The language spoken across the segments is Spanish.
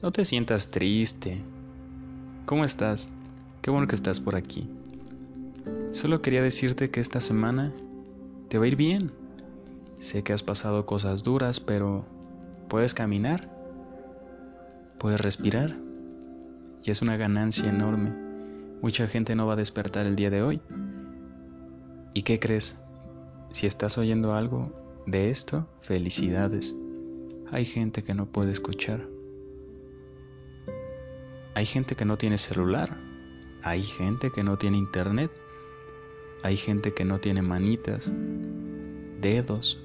No te sientas triste. ¿Cómo estás? Qué bueno que estás por aquí. Solo quería decirte que esta semana te va a ir bien. Sé que has pasado cosas duras, pero puedes caminar, puedes respirar y es una ganancia enorme. Mucha gente no va a despertar el día de hoy. ¿Y qué crees? Si estás oyendo algo de esto, felicidades. Hay gente que no puede escuchar. Hay gente que no tiene celular. Hay gente que no tiene internet. Hay gente que no tiene manitas, dedos.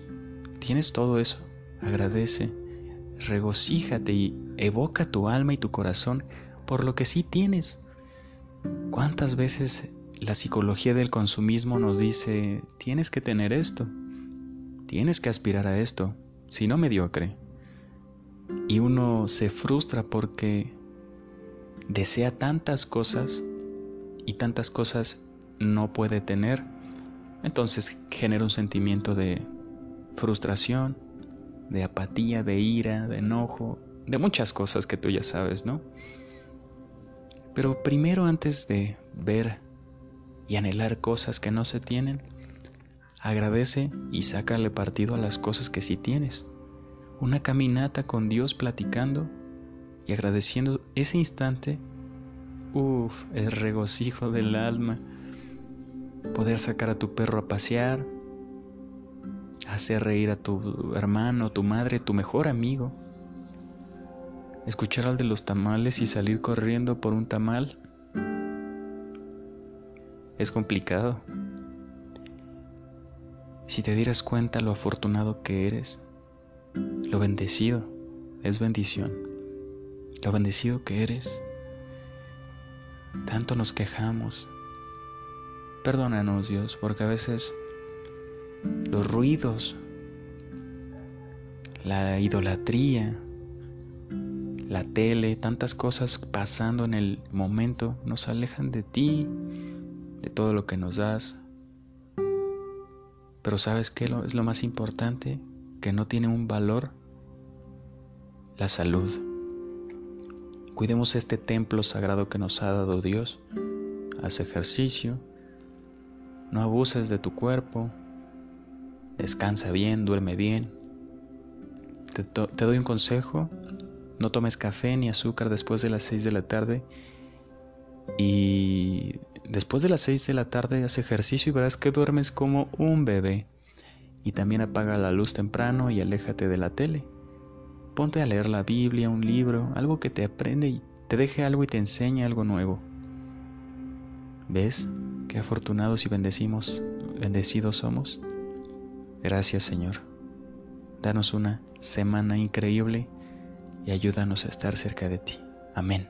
Tienes todo eso. Agradece, regocíjate y evoca tu alma y tu corazón por lo que sí tienes. ¿Cuántas veces la psicología del consumismo nos dice, tienes que tener esto, tienes que aspirar a esto, si no mediocre? Y uno se frustra porque desea tantas cosas y tantas cosas no puede tener. Entonces genera un sentimiento de frustración, de apatía, de ira, de enojo, de muchas cosas que tú ya sabes, ¿no? Pero primero antes de ver y anhelar cosas que no se tienen, agradece y sácale partido a las cosas que sí tienes. Una caminata con Dios platicando y agradeciendo ese instante, uff, el regocijo del alma poder sacar a tu perro a pasear, hacer reír a tu hermano, tu madre, tu mejor amigo, escuchar al de los tamales y salir corriendo por un tamal. Es complicado. Si te dieras cuenta lo afortunado que eres, lo bendecido, es bendición, lo bendecido que eres. Tanto nos quejamos, Perdónanos Dios, porque a veces los ruidos, la idolatría, la tele, tantas cosas pasando en el momento nos alejan de ti, de todo lo que nos das. Pero ¿sabes qué es lo más importante? Que no tiene un valor la salud. Cuidemos este templo sagrado que nos ha dado Dios. Haz ejercicio, no abuses de tu cuerpo. Descansa bien, duerme bien. Te, doy un consejo. No tomes café ni azúcar después de las 6 de la tarde. Y después de las 6 de la tarde haz ejercicio y verás que duermes como un bebé. Y también apaga la luz temprano y aléjate de la tele. Ponte a leer la Biblia, un libro, algo que te aprende y te deje algo y te enseñe algo nuevo. ¿Ves? Qué afortunados y bendecimos, bendecidos somos. Gracias Señor. Danos una semana increíble y ayúdanos a estar cerca de ti. Amén.